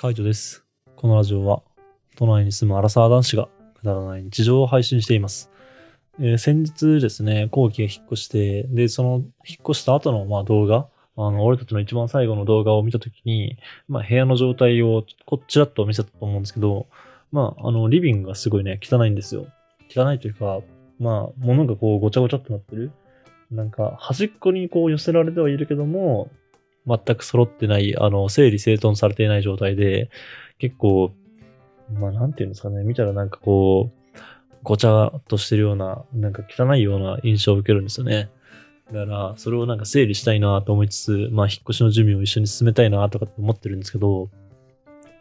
カイトです。このラジオは、都内に住むアラサー男子がくだらない日常を配信しています。えー先日ですね、後期が引っ越して、で、その引っ越した後のまあ動画、あの、俺たちの一番最後の動画を見たときに、まあ部屋の状態をこっちらっと見せたと思うんですけど、まあ、あの、リビングがすごいね、汚いんですよ。汚いというか、まあ、物がこうごちゃごちゃってなってる。なんか、端っこにこう寄せられてはいるけども、全く揃ってない、あの、整理整頓されていない状態で、結構、まあ、なんていうんですかね、見たらなんかこう、ごちゃっとしてるような、なんか汚いような印象を受けるんですよね。だから、それをなんか整理したいなと思いつつ、まあ、引っ越しの準備を一緒に進めたいなとかって思ってるんですけど、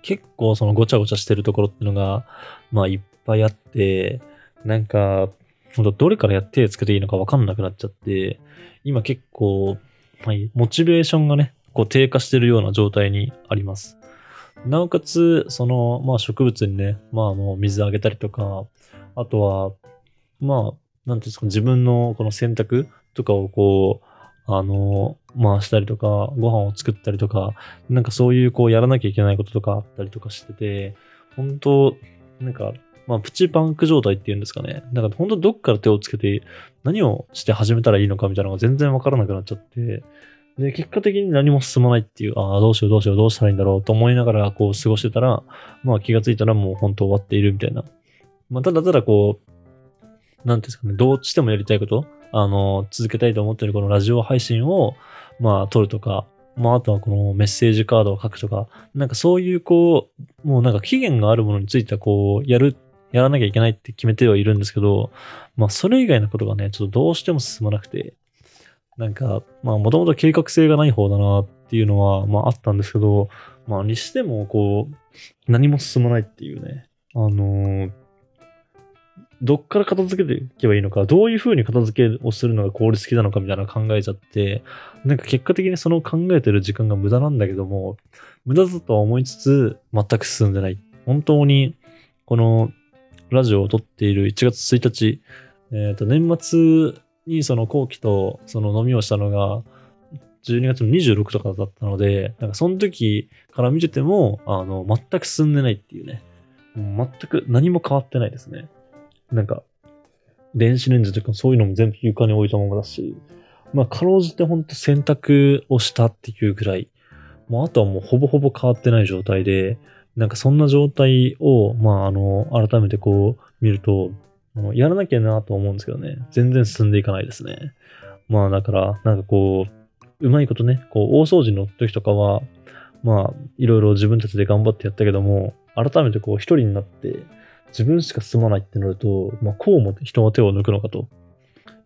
結構そのごちゃごちゃしてるところっていうのが、まあ、いっぱいあって、なんか、どれからや手つけていいのかわかんなくなっちゃって、今結構、まあ、モチベーションがね、こう低下してるような状態にあります。なおかつ、その、まあ植物にね、まああの、水あげたりとか、あとは、まあ、なんていうんですか、自分のこの洗濯とかをこう、あの、まあしたりとか、ご飯を作ったりとか、なんかそういうこうやらなきゃいけないこととかあったりとかしてて、本当なんか、まあプチパンク状態っていうんですかね。なんか本当どっから手をつけて何をして始めたらいいのかみたいなのが全然わからなくなっちゃって、で、結果的に何も進まないっていう、ああ、どうしようどうしようどうしたらいいんだろうと思いながらこう過ごしてたら、まあ気がついたらもう本当終わっているみたいな。まあただただこう、なんていうんですかね、どうしてもやりたいこと、あの、続けたいと思ってるこのラジオ配信を、まあ撮るとか、まああとはこのメッセージカードを書くとか、なんかそういうこう、もうなんか期限があるものについてはこう、やる、やらなきゃいけないって決めてはいるんですけど、まあそれ以外のことがね、ちょっとどうしても進まなくて、なんか、まあもともと計画性がない方だなっていうのは、まああったんですけど、まあにしてもこう、何も進まないっていうね、あのーどっから片付けていけばいいのか、どういう風に片付けをするのが効率的なのかみたいな考えちゃって、なんか結果的にその考えてる時間が無駄なんだけども、無駄だとは思いつつ、全く進んでない。本当に、このラジオを撮っている1月1日、えっ、と、年末にその後期とその飲みをしたのが、12月の26とかだったので、なんかその時から見てても、あの、全く進んでないっていうね。もう全く何も変わってないですね。なんか、電子レンジとかそういうのも全部床に置いたままだし、まあ、かろうじてほんと洗濯をしたっていうぐらい、もうあとはもうほぼほぼ変わってない状態で、なんかそんな状態を、まあ、あの、改めてこう見ると、あのやらなきゃなと思うんですけどね、全然進んでいかないですね。まあ、だから、なんかこう、うまいことね、こう、大掃除の時とかは、まあ、いろいろ自分たちで頑張ってやったけども、改めてこう、一人になって、自分しか進まないってなると、まあ、こうも人の手を抜くのかと。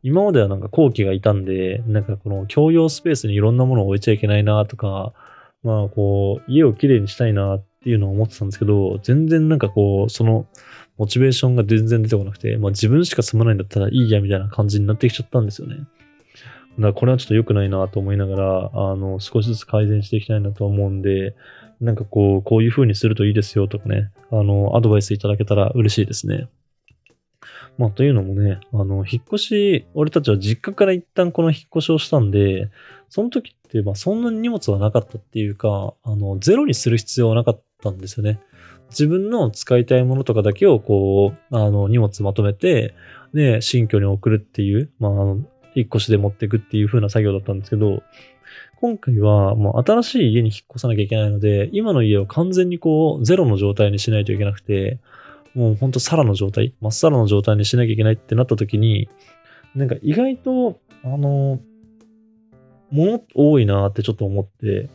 今まではなんか後期がいたんで、なんかこの共用スペースにいろんなものを置いちゃいけないなとか、まあこう、家をきれいにしたいなっていうのを思ってたんですけど、全然なんかこう、その、モチベーションが全然出てこなくて、まあ自分しか住まないんだったらいいやみたいな感じになってきちゃったんですよね。だからこれはちょっと良くないなと思いながら、あの、少しずつ改善していきたいなと思うんで、なんかこう、こういう風にするといいですよとかね、あの、アドバイスいただけたら嬉しいですね。まあ、というのもね、あの、引っ越し、俺たちは実家から一旦この引っ越しをしたんで、その時って、まあ、そんなに荷物はなかったっていうか、あの、ゼロにする必要はなかったんですよね。自分の使いたいものとかだけを、こう、あの、荷物まとめて、で、新居に送るっていう、まあ、あの、引っ越しで持っていくっていう風な作業だったんですけど、今回はもう新しい家に引っ越さなきゃいけないので、今の家を完全にこう、ゼロの状態にしないといけなくて、もうほんとサラの状態、まっさらの状態にしなきゃいけないってなった時に、なんか意外と、あの、物多いなってちょっと思って、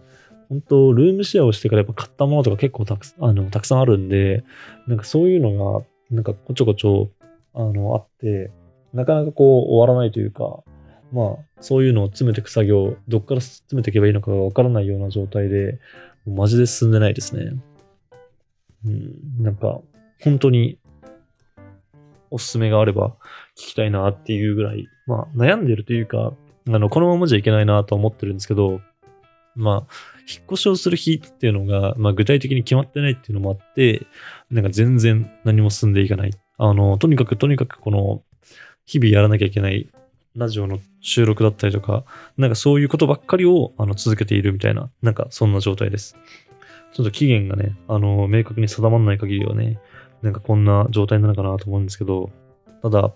本当ルームシェアをしてからやっぱ買ったものとか結構たくあのたくさんあるんで、なんかそういうのが、なんかこちょこちょ、あの、あって、なかなかこう終わらないというか、まあ、そういうのを詰めていく作業、どっから詰めていけばいいのかがわからないような状態で、マジで進んでないですね。うん、なんか、本当に、おすすめがあれば聞きたいなっていうぐらい、まあ、悩んでるというか、あの、このままじゃいけないなと思ってるんですけど、まあ、引っ越しをする日っていうのが、まあ、具体的に決まってないっていうのもあって、なんか全然何も進んでいかない。あの、とにかくとにかくこの、日々やらなきゃいけないラジオの収録だったりとか、なんかそういうことばっかりをあの続けているみたいな、なんかそんな状態です。ちょっと期限がね、あの、明確に定まらない限りはね、なんかこんな状態なのかなと思うんですけど、ただ、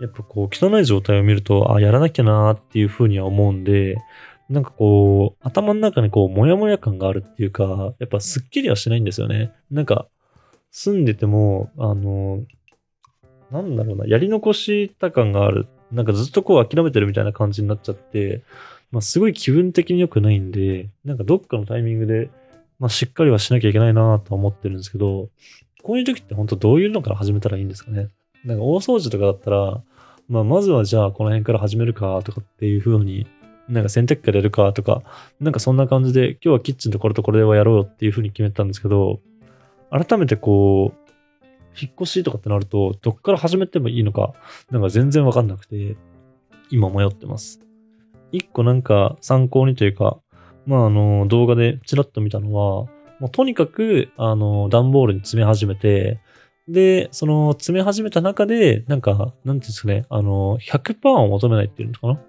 やっぱこう、汚い状態を見ると、あ、やらなきゃなーっていうふうには思うんで、なんかこう、頭の中にこう、もやもや感があるっていうか、やっぱすっきりはしないんですよね。なんか、住んでても、あの、なんだろうな、やり残した感がある。なんかずっとこう諦めてるみたいな感じになっちゃって、まあすごい気分的に良くないんで、なんかどっかのタイミングで、まあしっかりはしなきゃいけないなと思ってるんですけど、こういう時って本当どういうのから始めたらいいんですかね。なんか大掃除とかだったら、まあまずはじゃあこの辺から始めるかとかっていう風に、なんか洗濯機からやるかとか、なんかそんな感じで今日はキッチンとこれとこれではやろうよっていう風に決めたんですけど、改めてこう、引っ越しとかってなると、どっから始めてもいいのか、なんか全然わかんなくて、今迷ってます。一個なんか参考にというか、まああの、動画でちらっと見たのは、もうとにかく、あの、段ボールに詰め始めて、で、その詰め始めた中で、なんか、なんていうんですかね、あの、100%を求めないっていうのかな？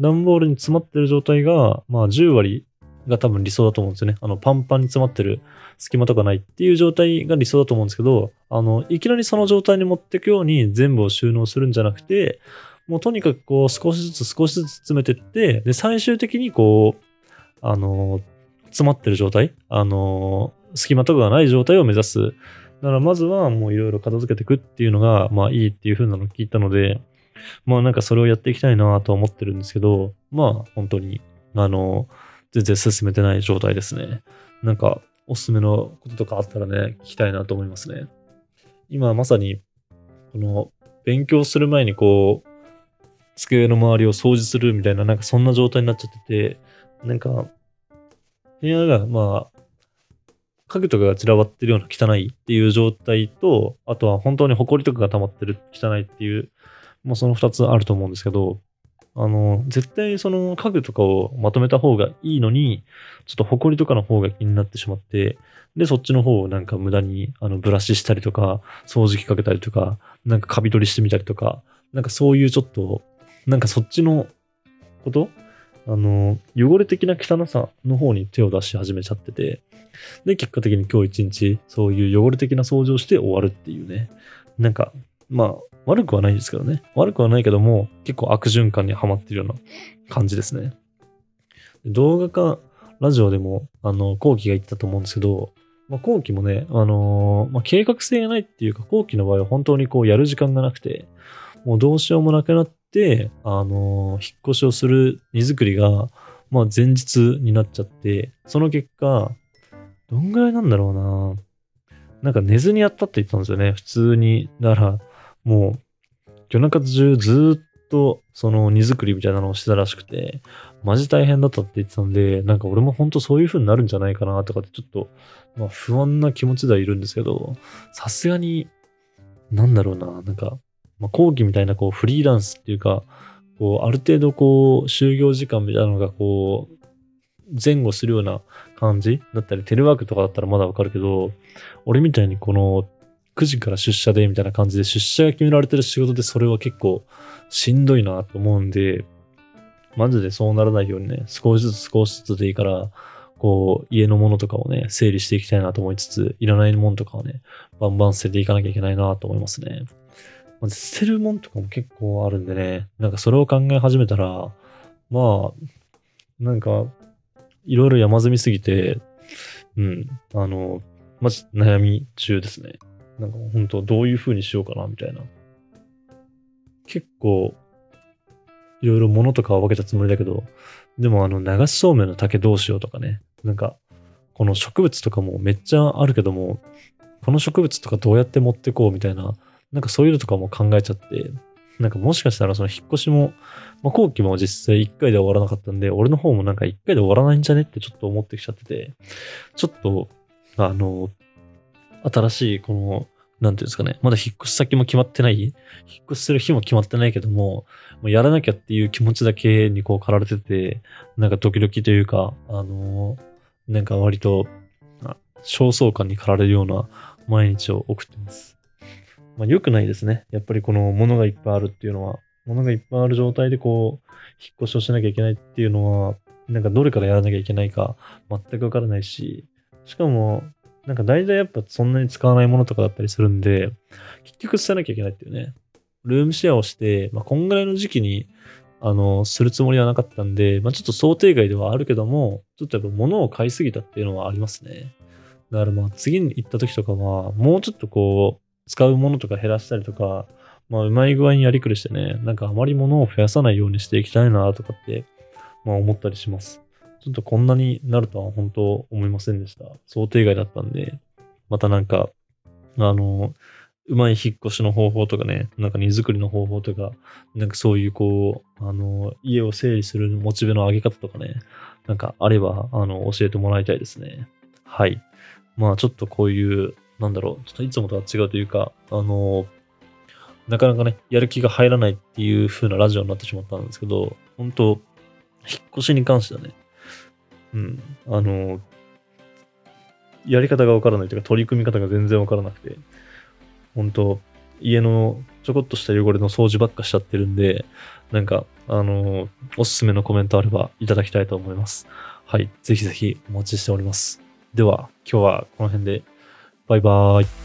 段ボールに詰まってる状態が、まあ10割が多分理想だと思うんですよね。あの、パンパンに詰まってる隙間とかないっていう状態が理想だと思うんですけど、あの、いきなりその状態に持っていくように全部を収納するんじゃなくて、もうとにかくこう少しずつ少しずつ詰めてって、で、最終的にこう、あの、詰まってる状態、あの、隙間とかがない状態を目指す。だからまずはもういろいろ片付けていくっていうのが、まあいいっていう風なのを聞いたので、まあなんかそれをやっていきたいなと思ってるんですけど、まあ本当に、あの、全然進めてない状態ですね。なんか、おすすめのこととかあったらね、聞きたいなと思いますね。今まさに、この、勉強する前にこう、机の周りを掃除するみたいな、なんかそんな状態になっちゃってて、なんか、部屋が、まあ、家具とかが散らばってるような汚いっていう状態と、あとは本当に埃とかが溜まってる汚いっていう、もうその二つあると思うんですけど、あの、絶対その家具とかをまとめた方がいいのに、ちょっと埃とかの方が気になってしまって、で、そっちの方をなんか無駄にあのブラシしたりとか、掃除機かけたりとか、なんかカビ取りしてみたりとか、なんかそういうちょっと、なんかそっちのことあの、汚れ的な汚さの方に手を出し始めちゃってて、で、結果的に今日一日、そういう汚れ的な掃除をして終わるっていうね。なんか、まあ、悪くはないですけどね。悪くはないけども、結構悪循環にはまってるような感じですね。動画かラジオでも、あの、後期が言ったと思うんですけど、まあ、後期もね、あのー、まあ、計画性がないっていうか、後期の場合は本当にこうやる時間がなくて、もうどうしようもなくなって、あのー、引っ越しをする荷造りが、まあ、前日になっちゃって、その結果、どんぐらいなんだろうななんか寝ずにやったって言ったんですよね。普通に。だから、もう、夜中中ずっと、その荷造りみたいなのをしてたらしくて、マジ大変だったって言ってたんで、なんか俺も本当そういう風になるんじゃないかなとかってちょっと、まあ不安な気持ちではいるんですけど、さすがに、なんだろうな、なんか、まあ後期みたいなこうフリーランスっていうか、こう、ある程度こう、就業時間みたいなのがこう、前後するような感じだったり、テレワークとかだったらまだわかるけど、俺みたいにこの9時から出社でみたいな感じで出社が決められてる仕事でそれは結構しんどいなと思うんで、マジでそうならないようにね、少しずつ少しずつでいいから、こう、家のものとかをね、整理していきたいなと思いつつ、いらないものとかをね、バンバン捨てていかなきゃいけないなと思いますね。捨てるもんとかも結構あるんでね、なんかそれを考え始めたら、まあ、なんか、いろいろ山積みすぎて、うん、あの、まじ悩み中ですね。なんか本当どういう風にしようかなみたいな。結構、いろいろ物とかは分けたつもりだけど、でもあの流しそうめんの竹どうしようとかね。なんか、この植物とかもめっちゃあるけども、この植物とかどうやって持ってこうみたいな、なんかそういうのとかも考えちゃって、なんかもしかしたらその引っ越しも、まあ、後期も実際1回で終わらなかったんで、俺の方もなんか1回で終わらないんじゃねってちょっと思ってきちゃってて、ちょっと、あの、新しいこのなんていうんですかね、まだ引っ越し先も決まってない、引っ越しする日も決まってないけども、もうやらなきゃっていう気持ちだけにこう駆られてて、なんかドキドキというか、あのー、なんか割と、焦燥感に駆られるような毎日を送ってます。まあ良くないですね。やっぱりこの物がいっぱいあるっていうのは、物がいっぱいある状態でこう、引っ越しをしなきゃいけないっていうのは、なんかどれからやらなきゃいけないか全くわからないし、しかも、なんか大体やっぱそんなに使わないものとかだったりするんで、結局捨てなきゃいけないっていうね。ルームシェアをして、まあ、こんぐらいの時期に、あの、するつもりはなかったんで、まあ、ちょっと想定外ではあるけども、ちょっとやっぱ物を買いすぎたっていうのはありますね。だからまあ次に行った時とかは、もうちょっとこう、使うものとか減らしたりとか、まあうまい具合にやりくりしてね、なんかあまり物を増やさないようにしていきたいなとかって、まあ思ったりします。ちょっとこんなになるとは本当思いませんでした。想定外だったんで、またなんか、あの、うまい引っ越しの方法とかね、なんか荷造りの方法とか、なんかそういうこう、あの、家を整理するモチベの上げ方とかね、なんかあれば、あの、教えてもらいたいですね。はい。まあちょっとこういう、なんだろう、ちょっといつもとは違うというか、あの、なかなかね、やる気が入らないっていう風なラジオになってしまったんですけど、本当引っ越しに関してはね、うん、あの、やり方がわからないというか、取り組み方が全然わからなくて、本当家のちょこっとした汚れの掃除ばっかしちゃってるんで、なんか、あの、おすすめのコメントあればいただきたいと思います。はい。ぜひぜひお待ちしております。では、今日はこの辺で、バイバーイ。